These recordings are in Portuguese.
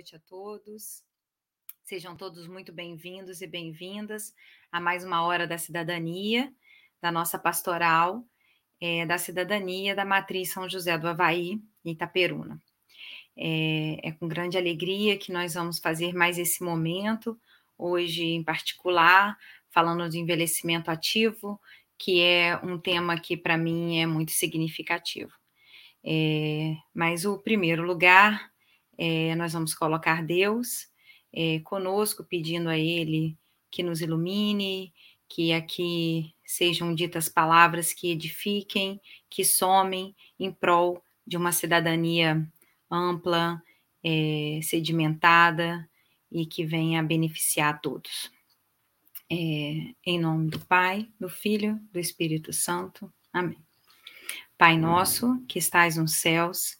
noite a todos. Sejam todos muito bem-vindos e bem-vindas a mais uma hora da cidadania, da nossa pastoral, é, da cidadania da Matriz São José do Havaí, Itaperuna. É, é com grande alegria que nós vamos fazer mais esse momento, hoje em particular, falando de envelhecimento ativo, que é um tema que para mim é muito significativo. É, mas o primeiro lugar é, nós vamos colocar Deus é, conosco, pedindo a Ele que nos ilumine, que aqui sejam ditas palavras que edifiquem, que somem em prol de uma cidadania ampla, é, sedimentada e que venha a beneficiar a todos. É, em nome do Pai, do Filho, do Espírito Santo. Amém. Pai nosso, que estais nos céus,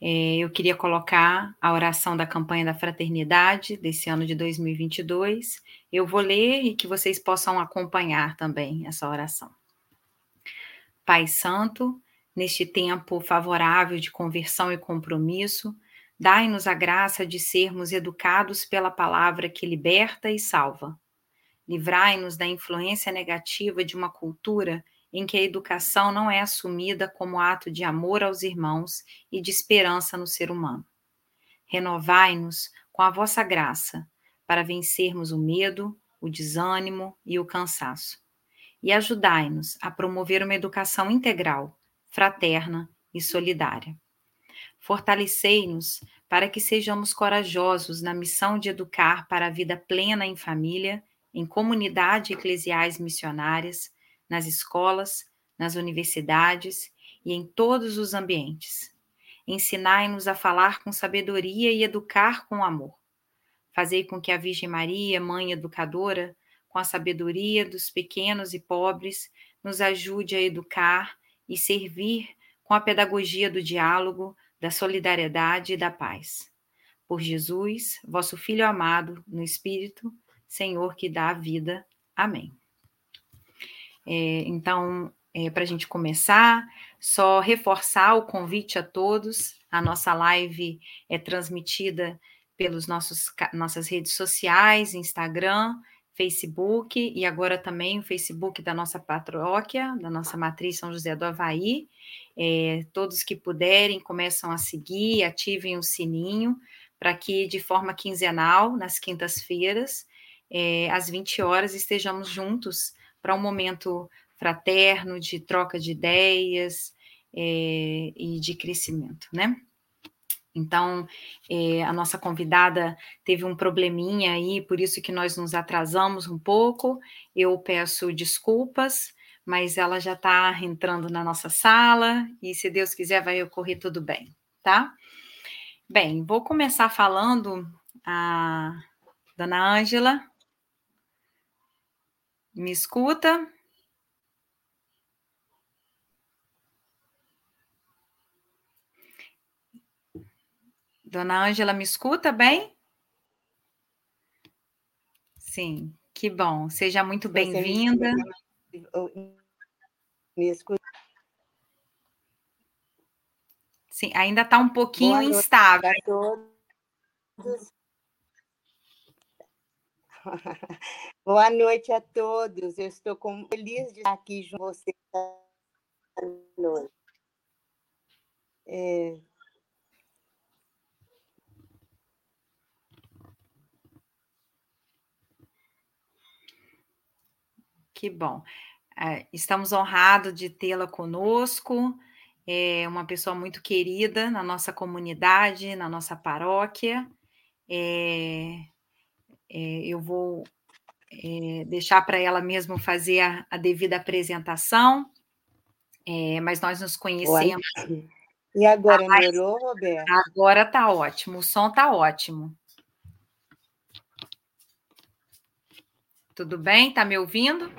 É, eu queria colocar a oração da campanha da fraternidade desse ano de 2022. Eu vou ler e que vocês possam acompanhar também essa oração. Pai Santo, neste tempo favorável de conversão e compromisso, dai-nos a graça de sermos educados pela palavra que liberta e salva. Livrai-nos da influência negativa de uma cultura em que a educação não é assumida como ato de amor aos irmãos e de esperança no ser humano. Renovai-nos com a vossa graça para vencermos o medo, o desânimo e o cansaço. E ajudai-nos a promover uma educação integral, fraterna e solidária. Fortalecei-nos para que sejamos corajosos na missão de educar para a vida plena em família, em comunidade eclesiais missionárias, nas escolas, nas universidades e em todos os ambientes. Ensinai-nos a falar com sabedoria e educar com amor. Fazei com que a Virgem Maria, Mãe Educadora, com a sabedoria dos pequenos e pobres, nos ajude a educar e servir com a pedagogia do diálogo, da solidariedade e da paz. Por Jesus, vosso Filho amado, no Espírito, Senhor que dá a vida. Amém. É, então, é, para a gente começar, só reforçar o convite a todos. A nossa live é transmitida nossos nossas redes sociais, Instagram, Facebook e agora também o Facebook da nossa paróquia, da nossa matriz São José do Havaí. É, todos que puderem começam a seguir, ativem o sininho para que de forma quinzenal, nas quintas-feiras, é, às 20 horas, estejamos juntos para um momento fraterno, de troca de ideias é, e de crescimento, né? Então, é, a nossa convidada teve um probleminha aí, por isso que nós nos atrasamos um pouco. Eu peço desculpas, mas ela já está entrando na nossa sala e, se Deus quiser, vai ocorrer tudo bem, tá? Bem, vou começar falando a Dona Ângela. Me escuta? Dona Ângela, me escuta bem? Sim, que bom. Seja muito bem-vinda. Me escuta. Sim, ainda está um pouquinho instável. Boa noite a todos. Eu estou com... feliz de estar aqui com vocês. É... Que bom. É, estamos honrados de tê-la conosco. É uma pessoa muito querida na nossa comunidade, na nossa paróquia. É, é, eu vou é, deixar para ela mesmo fazer a, a devida apresentação, é, mas nós nos conhecemos. E agora ah, melhorou, Roberto? Agora está ótimo, o som está ótimo. Tudo bem? Está me ouvindo?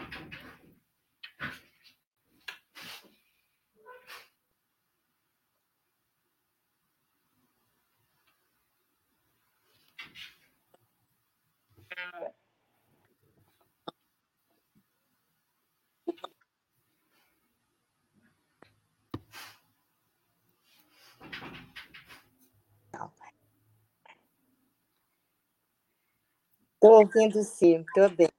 Ouvindo sim, estou bem.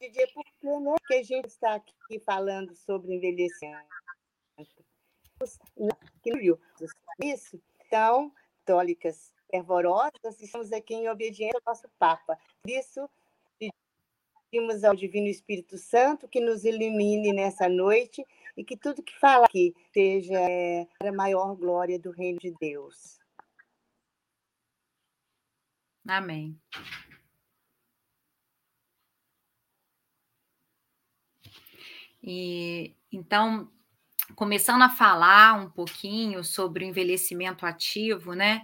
Dizer por que, né, que a gente está aqui falando sobre envelhecimento. Isso, então, católicas fervorosas, estamos aqui em obediência ao nosso Papa. Por isso, pedimos ao Divino Espírito Santo que nos ilumine nessa noite e que tudo que fala aqui seja é, para a maior glória do reino de Deus. Amém. E então, começando a falar um pouquinho sobre o envelhecimento ativo, né?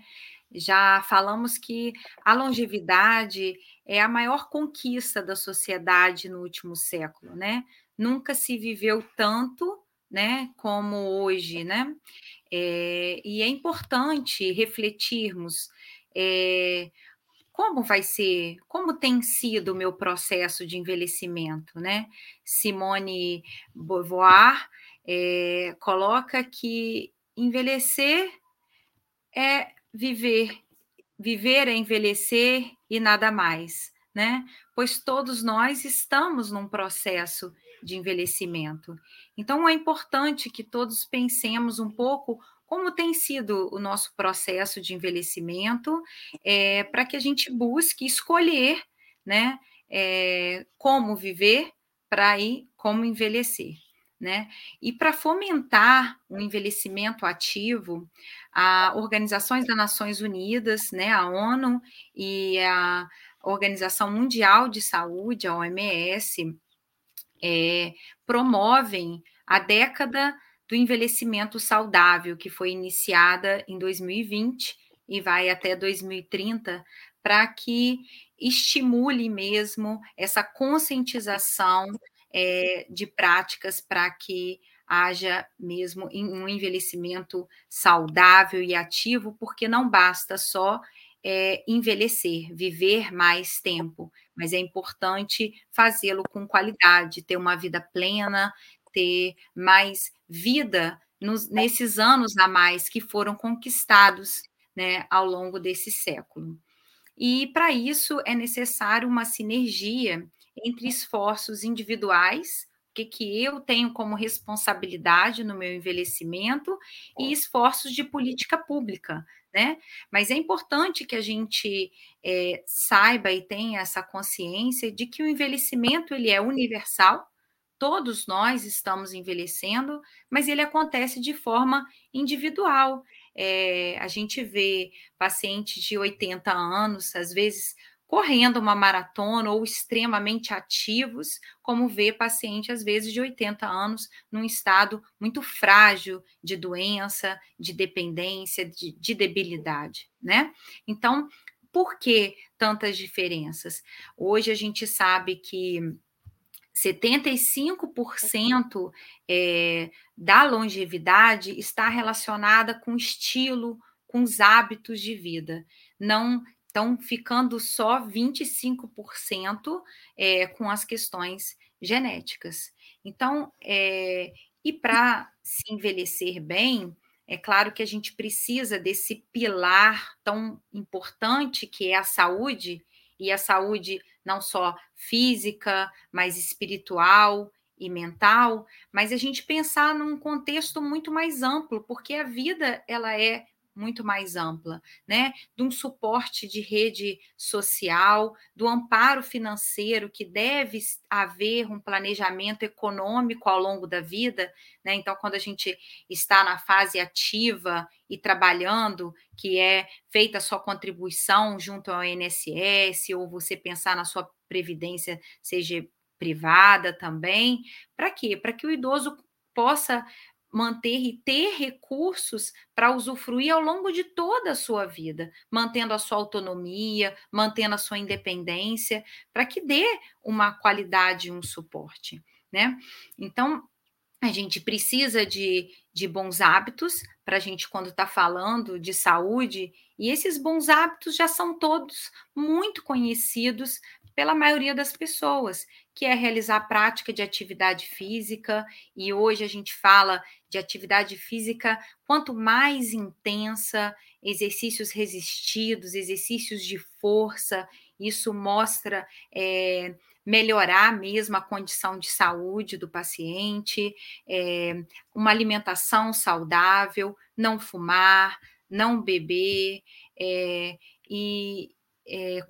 Já falamos que a longevidade é a maior conquista da sociedade no último século, né? Nunca se viveu tanto, né, como hoje, né? É, e é importante refletirmos é, como vai ser, como tem sido o meu processo de envelhecimento, né? Simone Beauvoir é, coloca que envelhecer é viver, viver é envelhecer e nada mais, né? Pois todos nós estamos num processo de envelhecimento. Então é importante que todos pensemos um pouco como tem sido o nosso processo de envelhecimento, é, para que a gente busque escolher né, é, como viver para ir como envelhecer. Né? E para fomentar o envelhecimento ativo, a Organizações das Nações Unidas, né, a ONU e a Organização Mundial de Saúde, a OMS, é, promovem a década do envelhecimento saudável, que foi iniciada em 2020 e vai até 2030, para que estimule mesmo essa conscientização é, de práticas para que haja mesmo um envelhecimento saudável e ativo, porque não basta só é, envelhecer, viver mais tempo, mas é importante fazê-lo com qualidade, ter uma vida plena, ter mais vida nos, nesses anos a mais que foram conquistados né, ao longo desse século. E para isso é necessário uma sinergia entre esforços individuais, o que, que eu tenho como responsabilidade no meu envelhecimento, e esforços de política pública. Né? Mas é importante que a gente é, saiba e tenha essa consciência de que o envelhecimento ele é universal, todos nós estamos envelhecendo, mas ele acontece de forma individual. É, a gente vê pacientes de 80 anos, às vezes correndo uma maratona ou extremamente ativos, como vê paciente, às vezes, de 80 anos, num estado muito frágil de doença, de dependência, de, de debilidade, né? Então, por que tantas diferenças? Hoje a gente sabe que 75% é, da longevidade está relacionada com estilo, com os hábitos de vida. Não estão ficando só 25% é, com as questões genéticas. Então, é, e para se envelhecer bem, é claro que a gente precisa desse pilar tão importante que é a saúde, e a saúde não só física, mas espiritual e mental, mas a gente pensar num contexto muito mais amplo, porque a vida ela é muito mais ampla, né? De um suporte de rede social, do amparo financeiro, que deve haver um planejamento econômico ao longo da vida, né? Então, quando a gente está na fase ativa e trabalhando, que é feita a sua contribuição junto ao INSS, ou você pensar na sua previdência, seja privada também, para quê? Para que o idoso possa manter e ter recursos para usufruir ao longo de toda a sua vida, mantendo a sua autonomia, mantendo a sua independência, para que dê uma qualidade e um suporte, né? Então, a gente precisa de, de bons hábitos para a gente, quando está falando de saúde, e esses bons hábitos já são todos muito conhecidos pela maioria das pessoas, que é realizar a prática de atividade física, e hoje a gente fala de atividade física quanto mais intensa, exercícios resistidos, exercícios de força, isso mostra é, melhorar mesmo a condição de saúde do paciente, é, uma alimentação saudável, não fumar, não beber, é, e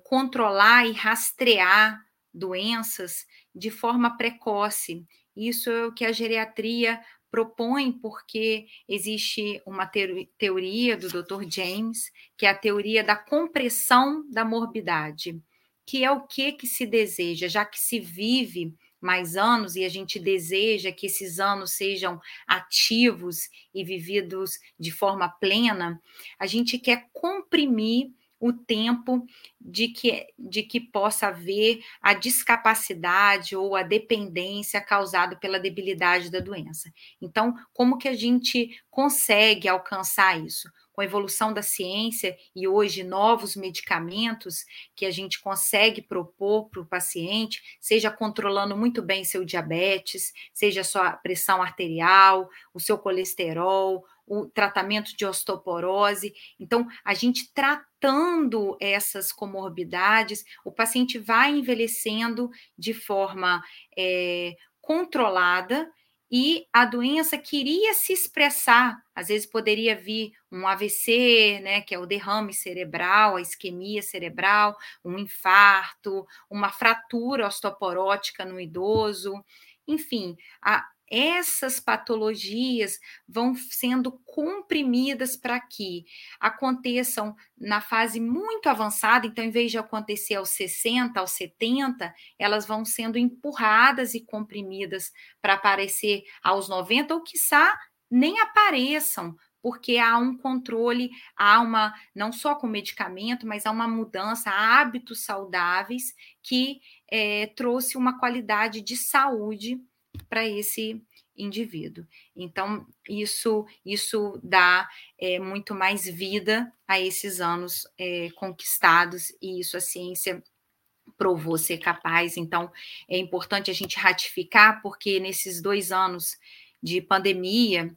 controlar e rastrear doenças de forma precoce. Isso é o que a geriatria propõe, porque existe uma teoria do Dr. James, que é a teoria da compressão da morbidade, que é o que, que se deseja, já que se vive mais anos e a gente deseja que esses anos sejam ativos e vividos de forma plena, a gente quer comprimir o tempo de que, de que possa haver a discapacidade ou a dependência causada pela debilidade da doença. Então, como que a gente consegue alcançar isso? Com a evolução da ciência e hoje novos medicamentos que a gente consegue propor para o paciente, seja controlando muito bem seu diabetes, seja sua pressão arterial, o seu colesterol, o tratamento de osteoporose. Então, a gente tratando essas comorbidades, o paciente vai envelhecendo de forma é, controlada e a doença queria se expressar. Às vezes poderia vir um AVC, né, que é o derrame cerebral, a isquemia cerebral, um infarto, uma fratura osteoporótica no idoso. Enfim, a, essas patologias vão sendo comprimidas para que aconteçam na fase muito avançada, então, em vez de acontecer aos 60, aos 70, elas vão sendo empurradas e comprimidas para aparecer aos 90, ou quiçá nem apareçam, porque há um controle, há uma, não só com medicamento, mas há uma mudança, há hábitos saudáveis que é, trouxe uma qualidade de saúde para esse indivíduo. Então, isso, isso dá é, muito mais vida a esses anos é, conquistados, e isso a ciência provou ser capaz. Então, é importante a gente ratificar, porque nesses dois anos de pandemia,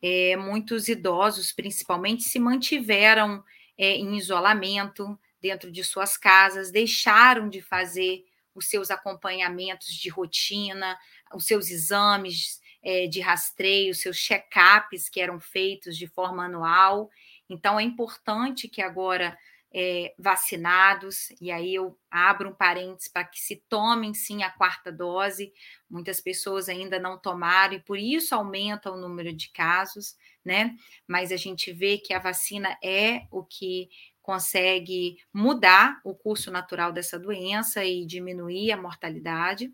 é, muitos idosos, principalmente, se mantiveram em isolamento dentro de suas casas, deixaram de fazer os seus acompanhamentos de rotina, os seus exames é, de rastreio, seus check-ups que eram feitos de forma anual. Então, é importante que agora é, vacinados, e aí eu abro um parênteses para que se tomem sim a quarta dose. Muitas pessoas ainda não tomaram, e por isso aumenta o número de casos, né? Mas a gente vê que a vacina é o que consegue mudar o curso natural dessa doença e diminuir a mortalidade.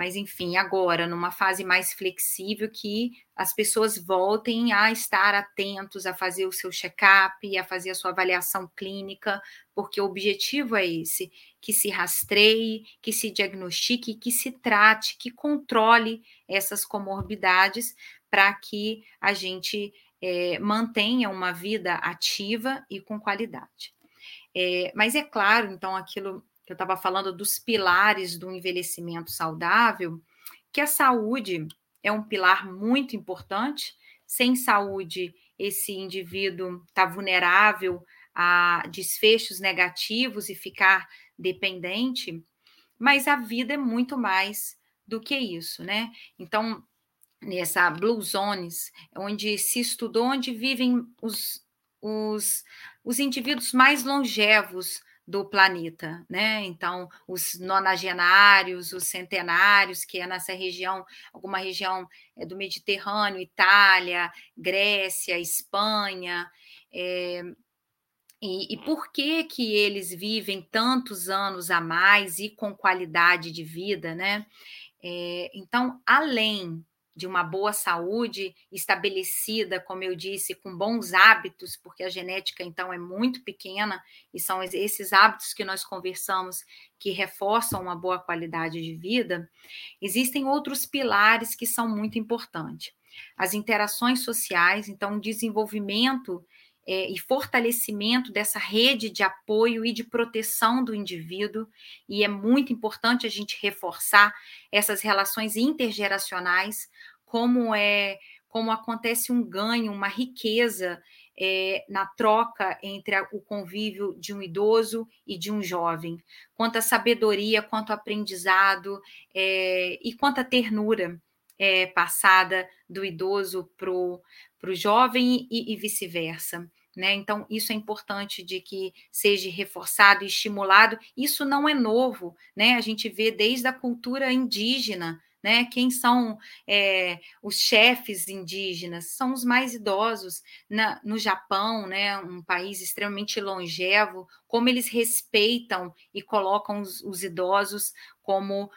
Mas, enfim, agora, numa fase mais flexível, que as pessoas voltem a estar atentos, a fazer o seu check-up, a fazer a sua avaliação clínica, porque o objetivo é esse: que se rastreie, que se diagnostique, que se trate, que controle essas comorbidades, para que a gente é, mantenha uma vida ativa e com qualidade. É, mas é claro, então, aquilo que eu estava falando dos pilares do envelhecimento saudável, que a saúde é um pilar muito importante. Sem saúde, esse indivíduo está vulnerável a desfechos negativos e ficar dependente, mas a vida é muito mais do que isso, né? Então, nessa Blue Zones, onde se estudou onde vivem os, os, os indivíduos mais longevos do planeta, né? Então, os nonagenários, os centenários, que é nessa região, alguma região é, do Mediterrâneo, Itália, Grécia, Espanha. É, e, e, por que que eles vivem tantos anos a mais e com qualidade de vida, né? É, então, além de uma boa saúde estabelecida, como eu disse, com bons hábitos, porque a genética então é muito pequena e são esses hábitos que nós conversamos que reforçam uma boa qualidade de vida, existem outros pilares que são muito importantes. As interações sociais, então, o desenvolvimento é, e fortalecimento dessa rede de apoio e de proteção do indivíduo, e é muito importante a gente reforçar essas relações intergeracionais, como é como acontece um ganho, uma riqueza é, na troca entre a, o convívio de um idoso e de um jovem, quanta sabedoria, quanto aprendizado é, e quanta ternura é, passada do idoso para o jovem e, e vice-versa. Né? Então, isso é importante de que seja reforçado e estimulado. Isso não é novo, né? A gente vê desde a cultura indígena, né? Quem são é, os chefes indígenas? São os mais idosos. Na, no Japão, né, um país extremamente longevo, como eles respeitam e colocam os, os idosos como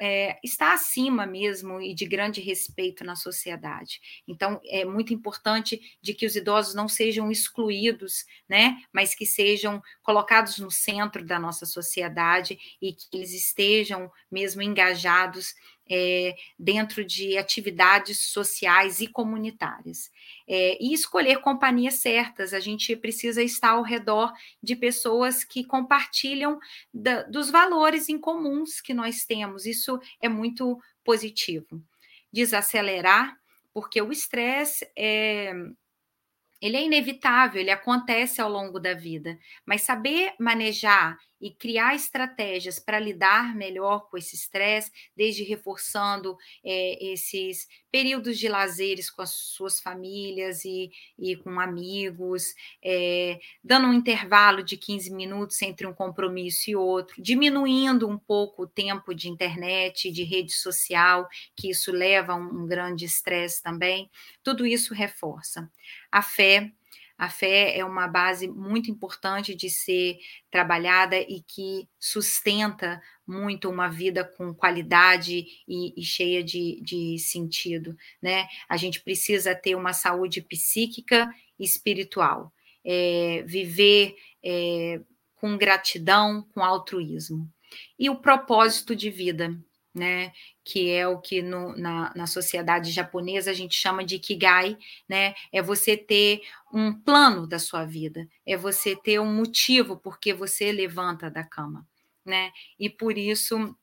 é, está acima mesmo e de grande respeito na sociedade. Então, é muito importante de que os idosos não sejam excluídos, né, mas que sejam colocados no centro da nossa sociedade e que eles estejam mesmo engajados é, dentro de atividades sociais e comunitárias. É, e escolher companhias certas, a gente precisa estar ao redor de pessoas que compartilham da, dos valores em comuns que nós temos, isso é muito positivo. Desacelerar, porque o estresse é ele é inevitável, ele acontece ao longo da vida, mas saber manejar e criar estratégias para lidar melhor com esse estresse, desde reforçando é, esses períodos de lazeres com as suas famílias e, e com amigos, é, dando um intervalo de 15 minutos entre um compromisso e outro, diminuindo um pouco o tempo de internet, de rede social, que isso leva a um, um grande estresse também, tudo isso reforça. A fé a fé é uma base muito importante de ser trabalhada e que sustenta muito uma vida com qualidade e, e cheia de, de sentido. Né? A gente precisa ter uma saúde psíquica e espiritual, é, viver é, com gratidão, com altruísmo. E o propósito de vida, né? Que é o que no, na, na sociedade japonesa a gente chama de Kigai, né? É você ter um plano da sua vida, é você ter um motivo porque você levanta da cama, né? E por isso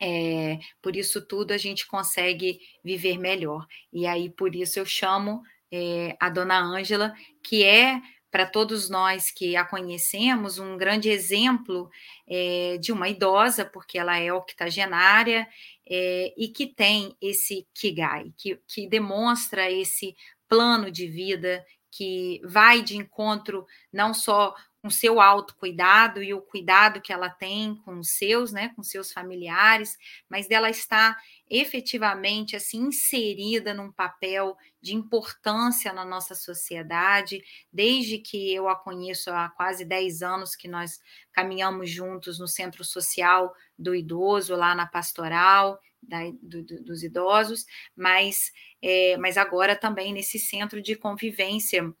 é, por isso tudo a gente consegue viver melhor. E aí, por isso, eu chamo é, a dona Ângela, que é para todos nós que a conhecemos, um grande exemplo é, de uma idosa, porque ela é octogenária é, e que tem esse Kigai, que, que demonstra esse plano de vida que vai de encontro não só com seu autocuidado e o cuidado que ela tem com os seus, né, com seus familiares, mas dela está efetivamente assim inserida num papel de importância na nossa sociedade, desde que eu a conheço há quase 10 anos que nós caminhamos juntos no Centro Social do Idoso, lá na Pastoral, da, do, do, dos idosos, mas, é, mas agora também nesse centro de convivência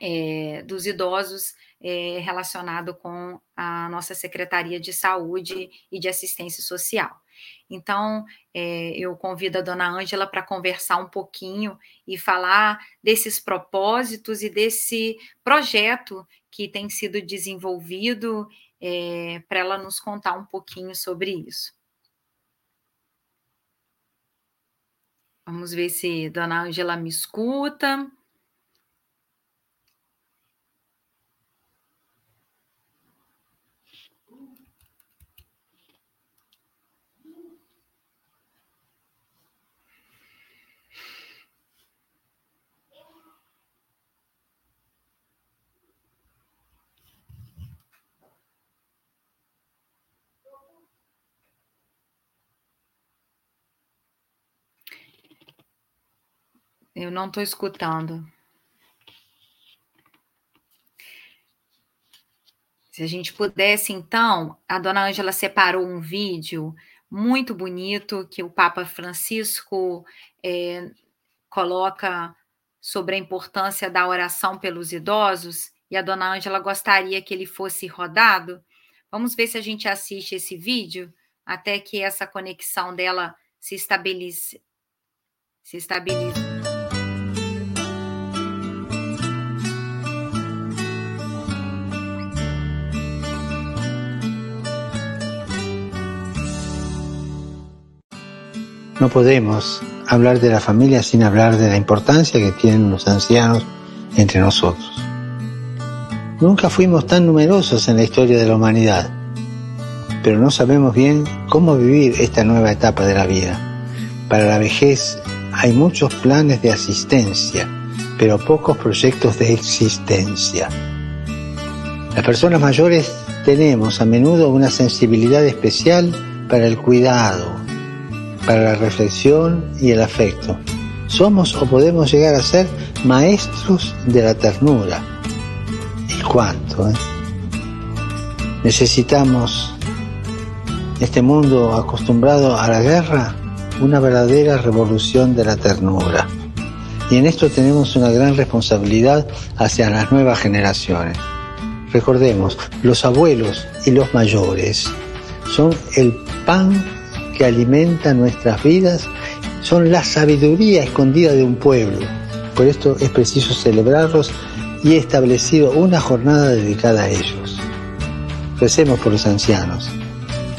é, dos idosos é, relacionado com a nossa Secretaria de Saúde e de Assistência Social. Então, é, eu convido a dona Ângela para conversar um pouquinho e falar desses propósitos e desse projeto que tem sido desenvolvido, é, para ela nos contar um pouquinho sobre isso. Vamos ver se dona Ângela me escuta. Eu não estou escutando. Se a gente pudesse, então, a dona Ângela separou um vídeo muito bonito que o Papa Francisco é, coloca sobre a importância da oração pelos idosos, e a dona Ângela gostaria que ele fosse rodado. Vamos ver se a gente assiste esse vídeo até que essa conexão dela se estabeleça. Se estabeleça. No podemos hablar de la familia sin hablar de la importancia que tienen los ancianos entre nosotros. Nunca fuimos tan numerosos en la historia de la humanidad, pero no sabemos bien cómo vivir esta nueva etapa de la vida. Para la vejez hay muchos planes de asistencia, pero pocos proyectos de existencia. Las personas mayores tenemos a menudo una sensibilidad especial para el cuidado, para la reflexión y el afecto. Somos o podemos llegar a ser maestros de la ternura. ¿Y cuánto? Eh? Necesitamos, este mundo acostumbrado a la guerra, una verdadera revolución de la ternura. Y en esto tenemos una gran responsabilidad hacia las nuevas generaciones. Recordemos, los abuelos y los mayores son el pan que alimenta nuestras vidas son la sabiduría escondida de un pueblo. Por esto es preciso celebrarlos y he establecido una jornada dedicada a ellos. Recemos por los ancianos,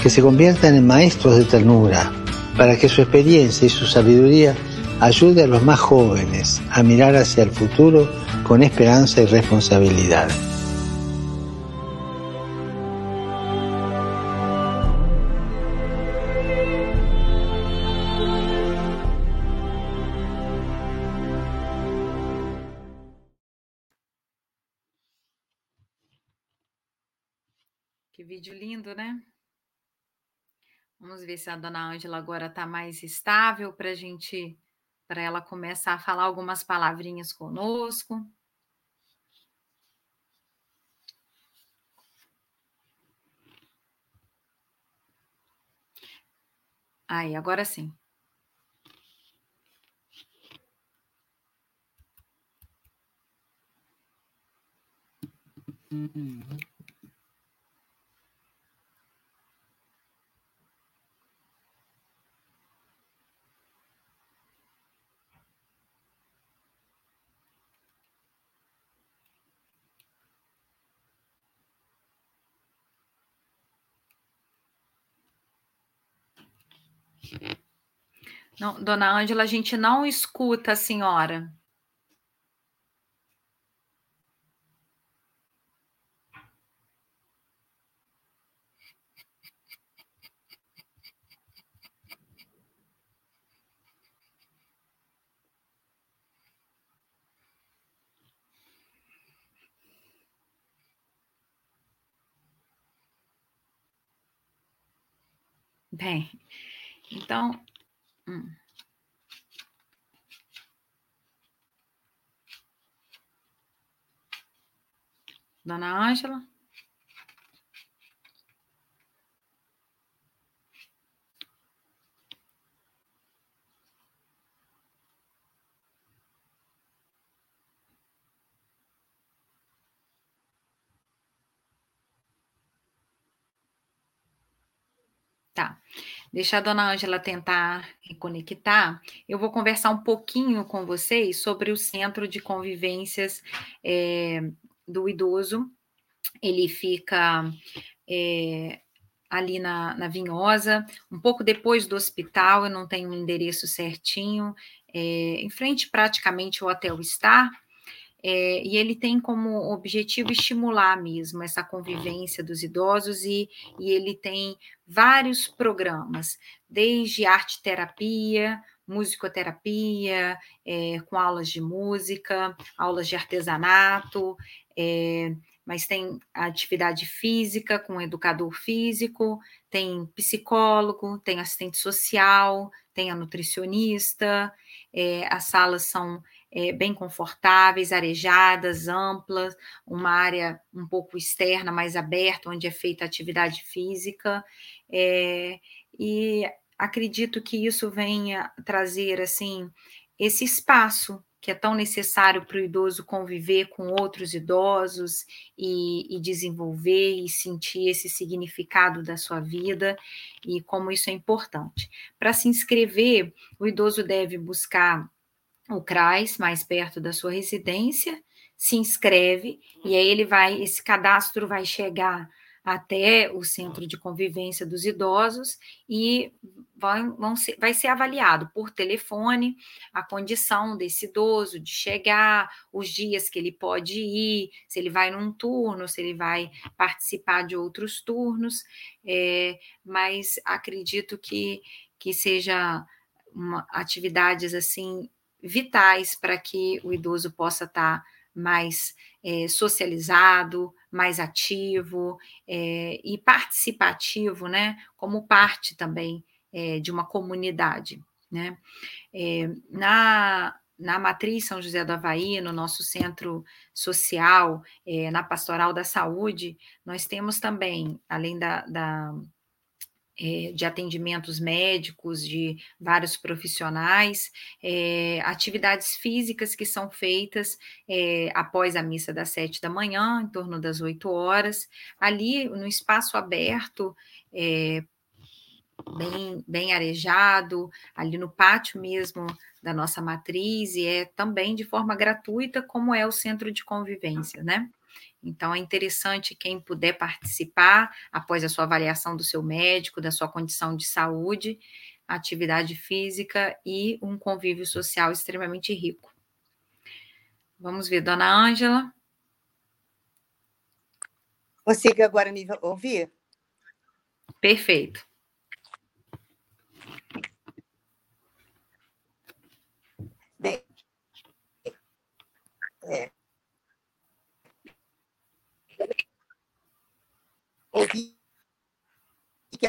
que se conviertan en maestros de ternura, para que su experiencia y su sabiduría ayude a los más jóvenes a mirar hacia el futuro con esperanza y responsabilidad. Vídeo lindo, né? Vamos ver se a dona Ângela agora está mais estável para a gente, para ela começar a falar algumas palavrinhas conosco. Aí, agora sim. Uhum. Não, dona Ângela, a gente não escuta a senhora. Bem, então, hum. Dona Ângela? Tá. Deixa a dona Ângela tentar reconectar. Eu vou conversar um pouquinho com vocês sobre o Centro de Convivências é, do Idoso. Ele fica é, ali na, na Vinhosa, um pouco depois do hospital, eu não tenho o um endereço certinho, é, em frente praticamente ao Hotel Star, é, e ele tem como objetivo estimular mesmo essa convivência dos idosos, e, e ele tem vários programas, desde arte terapia, musicoterapia, é, com aulas de música, aulas de artesanato, é, mas tem atividade física com educador físico, tem psicólogo, tem assistente social, tem a nutricionista, é, as salas são é, bem confortáveis, arejadas, amplas, uma área um pouco externa, mais aberta, onde é feita atividade física, é, e acredito que isso venha trazer, assim, esse espaço que é tão necessário para o idoso conviver com outros idosos e, e, desenvolver e sentir esse significado da sua vida e como isso é importante. Para se inscrever, o idoso deve buscar o CRAS mais perto da sua residência, se inscreve e aí ele vai, esse cadastro vai chegar até o centro de convivência dos idosos e vai, vão ser, vai ser avaliado por telefone a condição desse idoso de chegar, os dias que ele pode ir, se ele vai num turno, se ele vai participar de outros turnos, é, mas acredito que, que seja uma, atividades assim vitais para que o idoso possa estar mais é, socializado, mais ativo é, e participativo, né? Como parte também é, de uma comunidade, né? na na Matriz São José do Havaí, no nosso centro social, na Pastoral da Saúde, nós temos também, além da, da é, de atendimentos médicos, de vários profissionais, é, atividades físicas que são feitas é, após a missa das sete da manhã, em torno das oito horas, ali no espaço aberto, bem, bem arejado, ali no pátio mesmo da nossa matriz, e é também de forma gratuita, como é o centro de convivência, né? Então, é interessante quem puder participar após a sua avaliação do seu médico, da sua condição de saúde, atividade física e um convívio social extremamente rico. Vamos ver, dona Ângela. Consiga agora me ouvir? Perfeito. Bem, é, ouvi que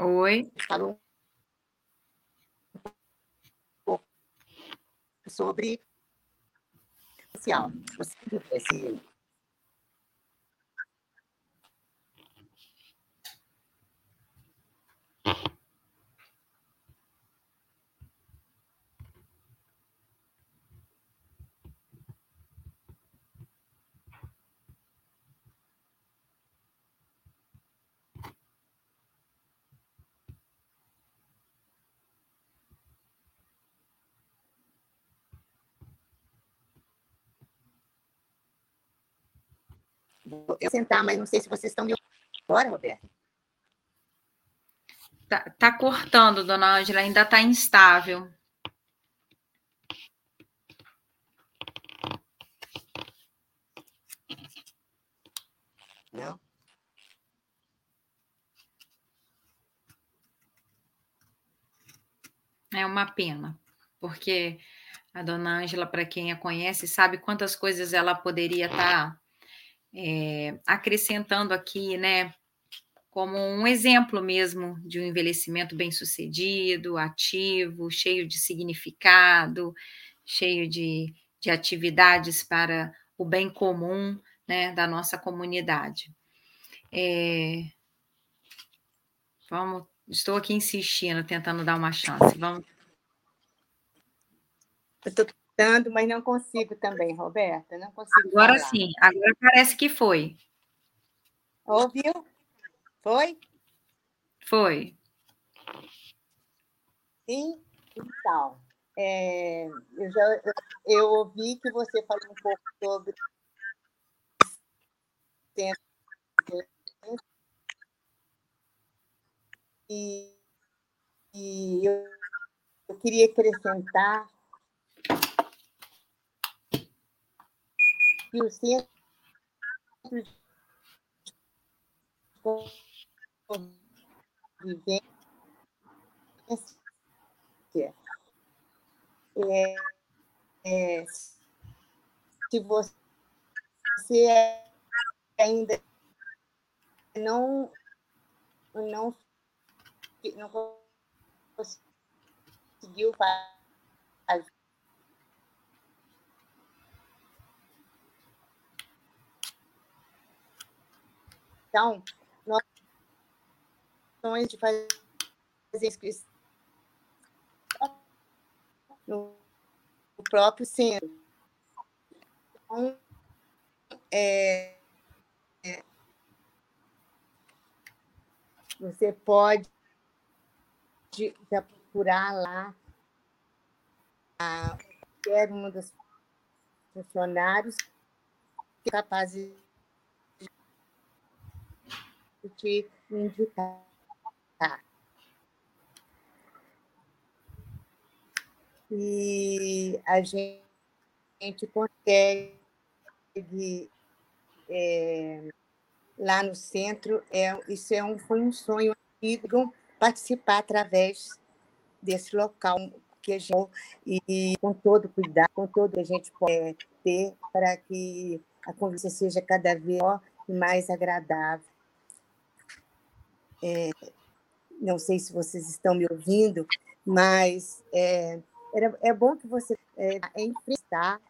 Oi. Falou sobre social. Esse Vou sentar, mas não sei se vocês estão me ouvindo agora, Roberto. Tá, tá cortando, dona Ângela, ainda está instável. Não. É uma pena, porque a dona Ângela, para quem a conhece, sabe quantas coisas ela poderia estar tá é, acrescentando aqui, né, como um exemplo mesmo de um envelhecimento bem-sucedido, ativo, cheio de significado, cheio de, de atividades para o bem comum né, da nossa comunidade. É, vamos, estou aqui insistindo, tentando dar uma chance. Vamos. Estou tentando, mas não consigo também, Roberta. Não consigo. Agora falar. sim, agora parece que foi. Ouviu? Foi? Foi. Sim, então. É, eu, já, eu ouvi que você falou um pouco sobre e, e eu, eu queria acrescentar que o centro convivência é, é, se você ainda não não não conseguiu fazer Então, nós de fazer inscrição no próprio centro. Então, é, é, você pode já procurar lá qualquer um dos funcionários capazes te indicar. E a gente, consegue é, lá no centro, é, isso é um, foi um sonho antigo participar através desse local que a gente e com todo cuidado, com todo a gente pode ter para que a convivência seja cada vez mais agradável. É, não sei se vocês estão me ouvindo, mas é, era, é bom que você é, enfrentar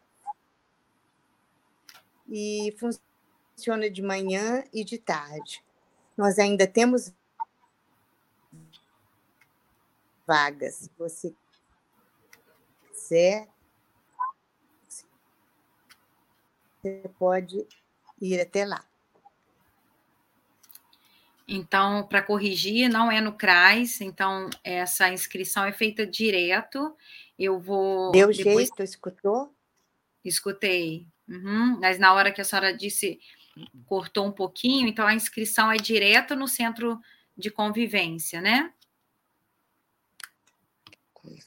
e funciona de manhã e de tarde. Nós ainda temos vagas. Se você quiser, você pode ir até lá. Então, para corrigir, não é no CRAS, então essa inscrição é feita direto. Eu vou. Deu depois... jeito, escutou? Escutei. Uhum. Mas na hora que a senhora disse, cortou um pouquinho, então a inscrição é direto no centro de convivência, né? É,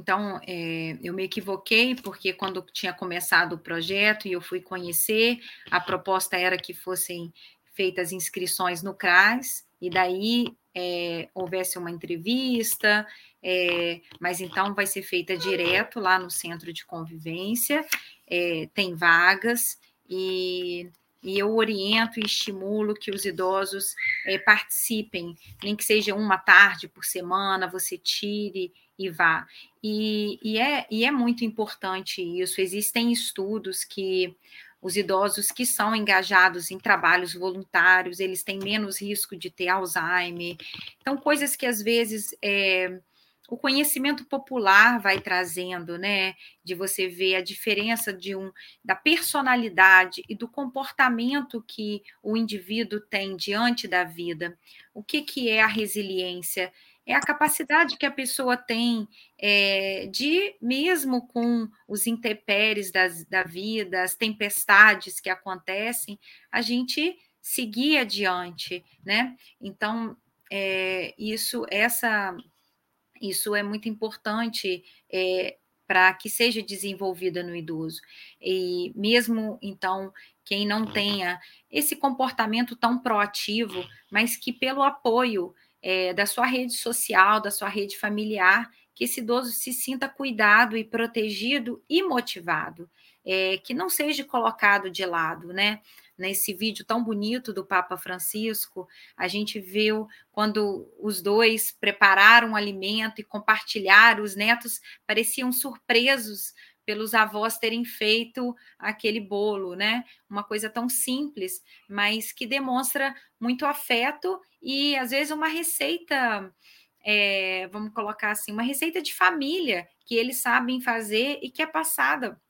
então, é, eu me equivoquei, porque quando tinha começado o projeto e eu fui conhecer, a proposta era que fossem feitas inscrições no CRAS, e daí é, houvesse uma entrevista, é, mas então vai ser feita direto lá no centro de convivência, tem vagas, e, e, eu oriento e estimulo que os idosos participem, nem que seja uma tarde por semana, você tire e vá. E, e, é, e é muito importante isso. Existem estudos que os idosos que são engajados em trabalhos voluntários, eles têm menos risco de ter Alzheimer. Então, coisas que às vezes é, o conhecimento popular vai trazendo, né? De você ver a diferença de um da personalidade e do comportamento que o indivíduo tem diante da vida. O que, que é a resiliência? É a capacidade que a pessoa tem é, de, mesmo com os intempéries das, da vida, as tempestades que acontecem, a gente seguir adiante, né? Então, é, isso, essa, isso é muito importante é, para que seja desenvolvida no idoso. E mesmo, então, quem não tenha esse comportamento tão proativo, mas que pelo apoio é, da sua rede social, da sua rede familiar, que esse idoso se sinta cuidado e protegido e motivado, é, que não seja colocado de lado, né? Nesse vídeo tão bonito do Papa Francisco, a gente viu quando os dois prepararam o alimento e compartilharam, os netos pareciam surpresos pelos avós terem feito aquele bolo, né? Uma coisa tão simples, mas que demonstra muito afeto e às vezes uma receita, é, vamos colocar assim, uma receita de família que eles sabem fazer e que é passada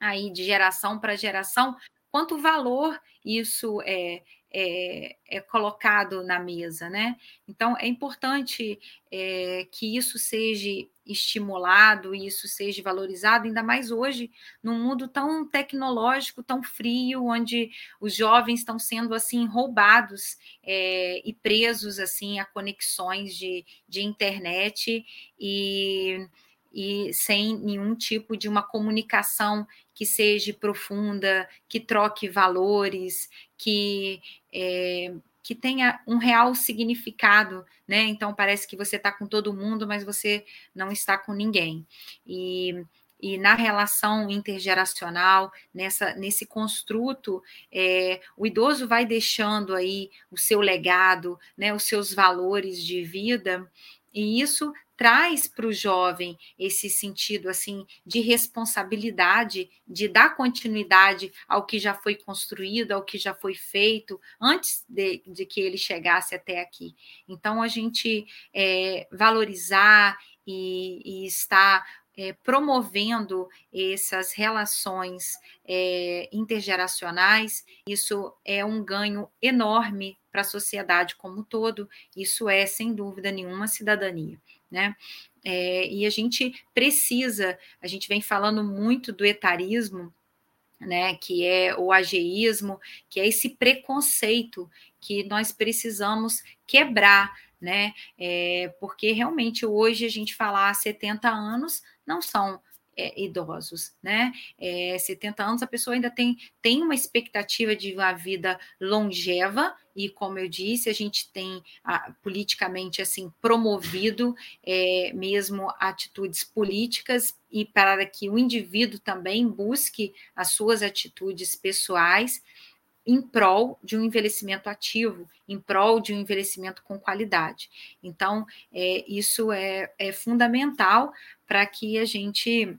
aí de geração para geração. Quanto valor isso é, é, é, colocado na mesa, né? Então é importante é, que isso seja estimulado e isso seja valorizado, ainda mais hoje, num mundo tão tecnológico, tão frio, onde os jovens estão sendo assim roubados é, e presos assim a conexões de, de internet e e sem nenhum tipo de uma comunicação que seja profunda, que troque valores, que é, que tenha um real significado, né? Então parece que você está com todo mundo, mas você não está com ninguém. E, e na relação intergeracional, nessa, nesse construto, é, o idoso vai deixando aí o seu legado, né, os seus valores de vida, e isso traz para o jovem esse sentido assim de responsabilidade, de dar continuidade ao que já foi construído, ao que já foi feito antes de, de que ele chegasse até aqui. Então a gente é, valorizar e, e estar é, promovendo essas relações é, intergeracionais, isso é um ganho enorme para a sociedade como um todo, isso é, sem dúvida nenhuma, cidadania. Né? É, e a gente precisa, a gente vem falando muito do etarismo, né, que é o ageísmo, que é esse preconceito que nós precisamos quebrar, né? É, porque realmente hoje a gente falar 70 anos não são é, idosos, né? É, 70 anos a pessoa ainda tem, tem uma expectativa de uma vida longeva, e como eu disse, a gente tem a, politicamente assim promovido é, mesmo atitudes políticas e para que o indivíduo também busque as suas atitudes pessoais em prol de um envelhecimento ativo, em prol de um envelhecimento com qualidade. Então, é, isso é, é fundamental para que a gente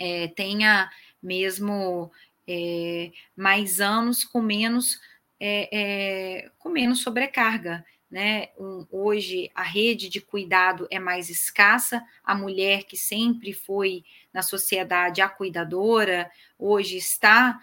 é, tenha mesmo é, mais anos com menos, é, com menos sobrecarga. Né? Um, hoje a rede de cuidado é mais escassa, a mulher que sempre foi na sociedade a cuidadora, hoje está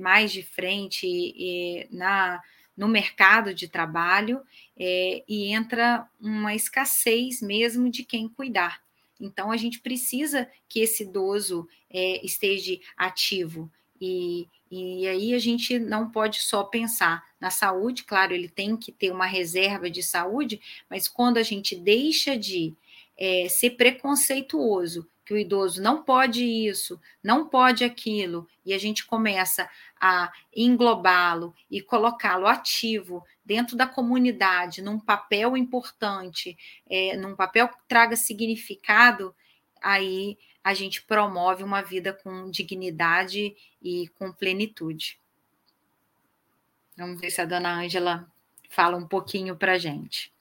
mais de frente na, no mercado de trabalho é, e entra uma escassez mesmo de quem cuidar. Então, a gente precisa que esse idoso é, esteja ativo. E, e aí a gente não pode só pensar na saúde, claro, ele tem que ter uma reserva de saúde, mas quando a gente deixa de é, ser preconceituoso que o idoso não pode isso, não pode aquilo, e a gente começa a englobá-lo e colocá-lo ativo dentro da comunidade, num papel importante, é, num papel que traga significado, aí a gente promove uma vida com dignidade e com plenitude. Vamos ver se a dona Ângela fala um pouquinho para a gente.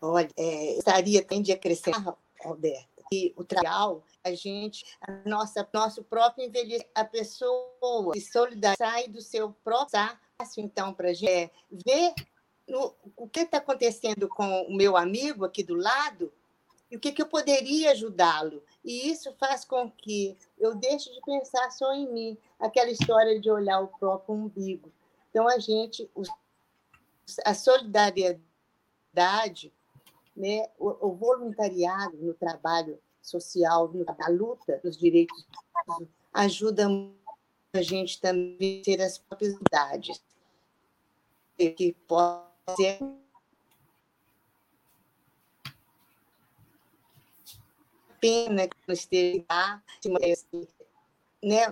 Olha, é, estaria também de acrescentar, Roberta, que o trabalho, a gente, a nossa, nosso próprio envelhecimento, a pessoa se solidarizar, sai do seu próprio fácil, então, para a gente é, ver no, o que está acontecendo com o meu amigo aqui do lado e o que, que eu poderia ajudá-lo. E isso faz com que eu deixe de pensar só em mim, aquela história de olhar o próprio umbigo. Então, a gente, a solidariedade né, o, o voluntariado no trabalho social, na luta dos direitos, ajuda a gente também a ter as próprias idades. Que pode ser pena que não esteja lá, né,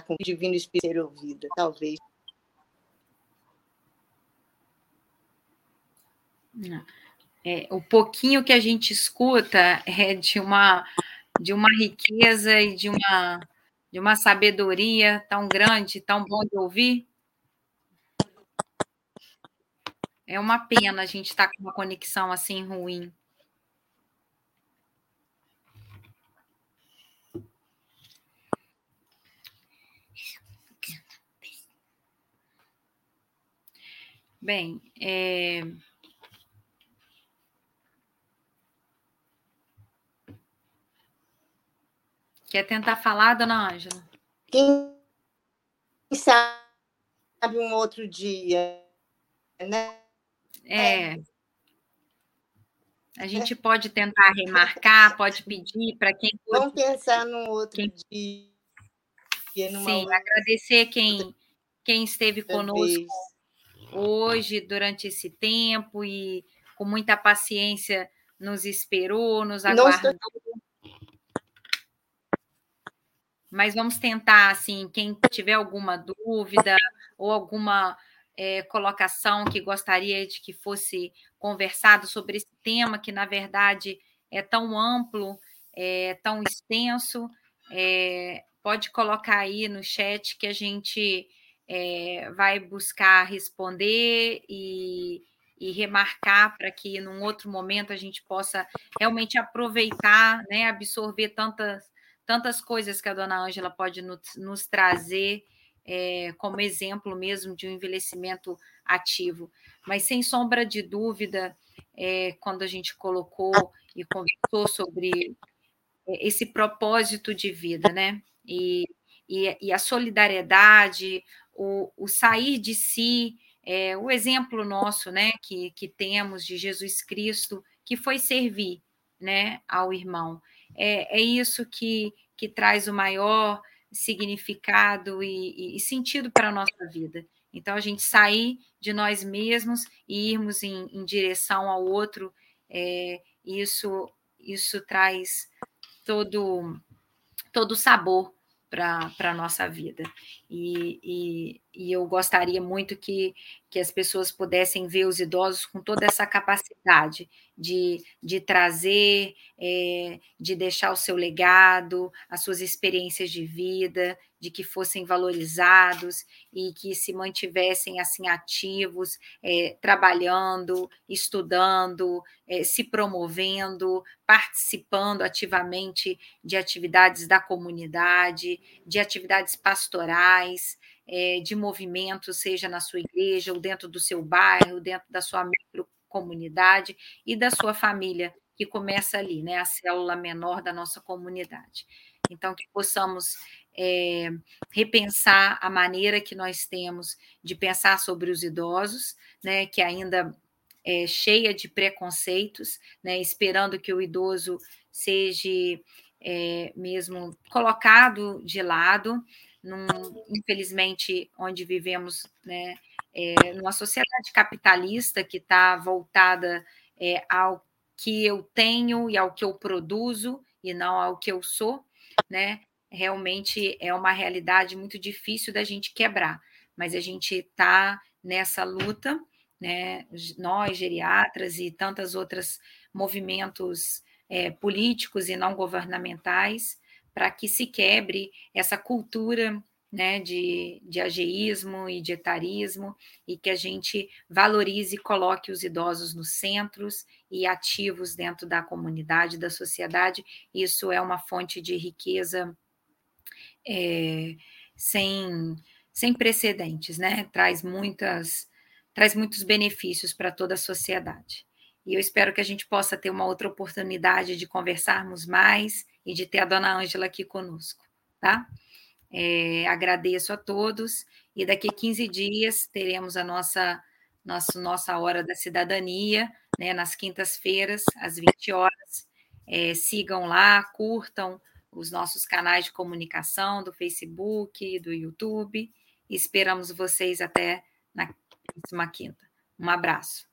com o divino espírito ser talvez. Não é, o pouquinho que a gente escuta é de uma de uma riqueza e de uma de uma sabedoria tão grande, tão bom de ouvir. É uma pena a gente estar tá com uma conexão assim ruim. Bem, é... Quer tentar falar, dona Ângela? Quem sabe um outro dia, né? É. A gente pode tentar remarcar, pode pedir para quem. Vamos pensar num outro quem... dia. Sim, outra... agradecer quem, quem esteve conosco hoje, durante esse tempo, e com muita paciência nos esperou, nos aguardou. Mas vamos tentar, assim, quem tiver alguma dúvida ou alguma é, colocação que gostaria de que fosse conversado sobre esse tema, que na verdade é tão amplo, é tão extenso, é, pode colocar aí no chat que a gente é, vai buscar responder e, e remarcar para que num outro momento a gente possa realmente aproveitar, né, absorver tantas tantas coisas que a dona Ângela pode nos, nos trazer é, como exemplo mesmo de um envelhecimento ativo. Mas, sem sombra de dúvida, é, quando a gente colocou e conversou sobre é, esse propósito de vida, né? E, e, e a solidariedade, o, o, sair de si, é, o exemplo nosso, né, que, que temos de Jesus Cristo, que foi servir, né, ao irmão. É, é isso que, que traz o maior significado e, e, sentido para a nossa vida. Então, a gente sair de nós mesmos e irmos em, em direção ao outro, é, isso, isso traz todo todo sabor para a nossa vida. E, e, e, eu gostaria muito que, que as pessoas pudessem ver os idosos com toda essa capacidade de, de trazer, é, de deixar o seu legado, as suas experiências de vida, de que fossem valorizados e que se mantivessem assim ativos, é, trabalhando, estudando, é, se promovendo, participando ativamente de atividades da comunidade, de atividades pastorais, é, de movimentos, seja na sua igreja ou dentro do seu bairro, dentro da sua microcomunidade e da sua família, que começa ali, né, a célula menor da nossa comunidade. Então, que possamos é, repensar a maneira que nós temos de pensar sobre os idosos, né, que ainda é cheia de preconceitos, né, esperando que o idoso seja é, mesmo colocado de lado, num, infelizmente, onde vivemos, né, é, numa sociedade capitalista que está voltada ao que eu tenho e ao que eu produzo e não ao que eu sou, né? Realmente é uma realidade muito difícil da gente quebrar, mas a gente está nessa luta, né? Nós, geriatras e tantas outras movimentos é, políticos e não governamentais, para que se quebre essa cultura né, de, de ageísmo e de etarismo e que a gente valorize e coloque os idosos nos centros e ativos dentro da comunidade, da sociedade. Isso é uma fonte de riqueza é, sem, sem precedentes, né? Traz muitas traz muitos benefícios para toda a sociedade. E eu espero que a gente possa ter uma outra oportunidade de conversarmos mais e de ter a dona Ângela aqui conosco, tá? É, agradeço a todos e daqui a 15 dias teremos a nossa, nossa, nossa hora da cidadania, né, nas quintas-feiras, às 20 horas. É, sigam lá, curtam, os nossos canais de comunicação do Facebook, do YouTube. E esperamos vocês até na próxima quinta. Um abraço.